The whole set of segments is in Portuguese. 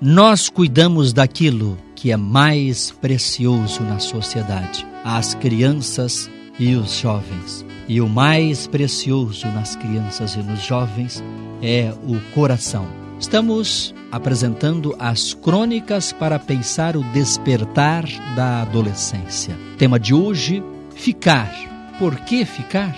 nós cuidamos daquilo que é mais precioso na sociedade: as crianças e os jovens. E o mais precioso nas crianças e nos jovens é o coração. Estamos apresentando as crônicas para pensar o despertar da adolescência. Tema de hoje: ficar. Por que ficar?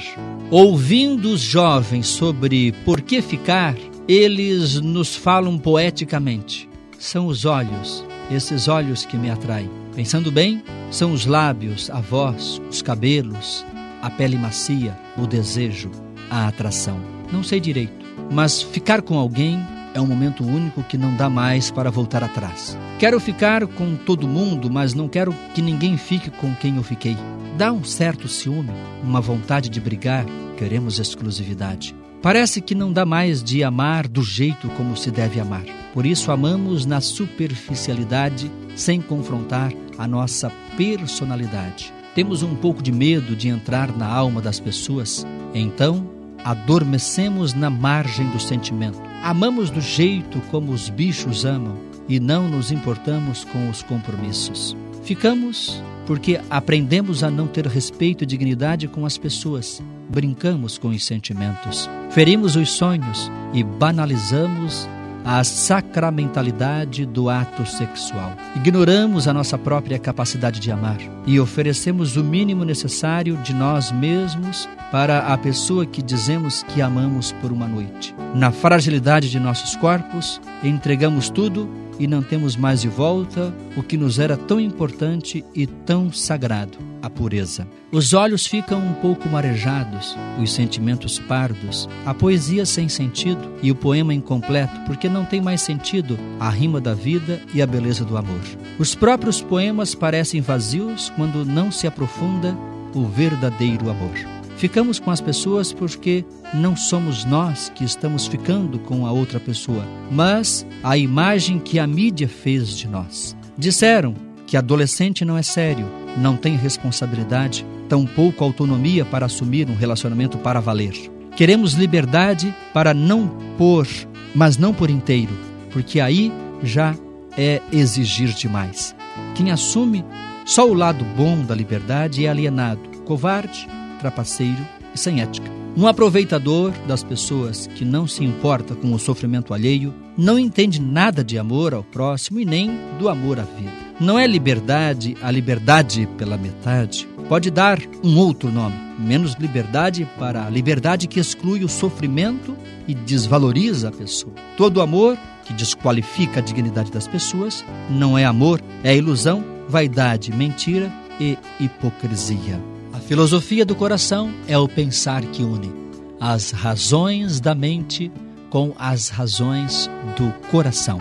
Ouvindo os jovens sobre por que ficar, eles nos falam poeticamente. São os olhos, esses olhos que me atraem. Pensando bem, são os lábios, a voz, os cabelos, a pele macia, o desejo, a atração. Não sei direito, mas ficar com alguém é um momento único que não dá mais para voltar atrás. Quero ficar com todo mundo, mas não quero que ninguém fique com quem eu fiquei. Dá um certo ciúme, uma vontade de brigar, queremos exclusividade. Parece que não dá mais de amar do jeito como se deve amar. Por isso amamos na superficialidade, sem confrontar a nossa personalidade. Temos um pouco de medo de entrar na alma das pessoas, então adormecemos na margem do sentimento. Amamos do jeito como os bichos amam e não nos importamos com os compromissos. Ficamos porque aprendemos a não ter respeito e dignidade com as pessoas, brincamos com os sentimentos, ferimos os sonhos e banalizamos a sacramentalidade do ato sexual. Ignoramos a nossa própria capacidade de amar e oferecemos o mínimo necessário de nós mesmos para a pessoa que dizemos que amamos por uma noite. Na fragilidade de nossos corpos, entregamos tudo e não temos mais de volta o que nos era tão importante e tão sagrado, a pureza. Os olhos ficam um pouco marejados, os sentimentos pardos, a poesia sem sentido e o poema incompleto, porque não tem mais sentido a rima da vida e a beleza do amor. Os próprios poemas parecem vazios quando não se aprofunda o verdadeiro amor. Ficamos com as pessoas porque não somos nós que estamos ficando com a outra pessoa, mas a imagem que a mídia fez de nós. Disseram que adolescente não é sério, não tem responsabilidade, tampouco autonomia para assumir um relacionamento para valer. Queremos liberdade para não pôr, mas não por inteiro, porque aí já é exigir demais. Quem assume só o lado bom da liberdade é alienado, covarde trapaceiro e sem ética. Um aproveitador das pessoas que não se importa com o sofrimento alheio, não entende nada de amor ao próximo e nem do amor à vida. Não é liberdade a liberdade pela metade. Pode dar um outro nome, menos liberdade para a liberdade que exclui o sofrimento e desvaloriza a pessoa. Todo amor que desqualifica a dignidade das pessoas não é amor, é ilusão, vaidade, mentira e hipocrisia. Filosofia do coração é o pensar que une as razões da mente com as razões do coração.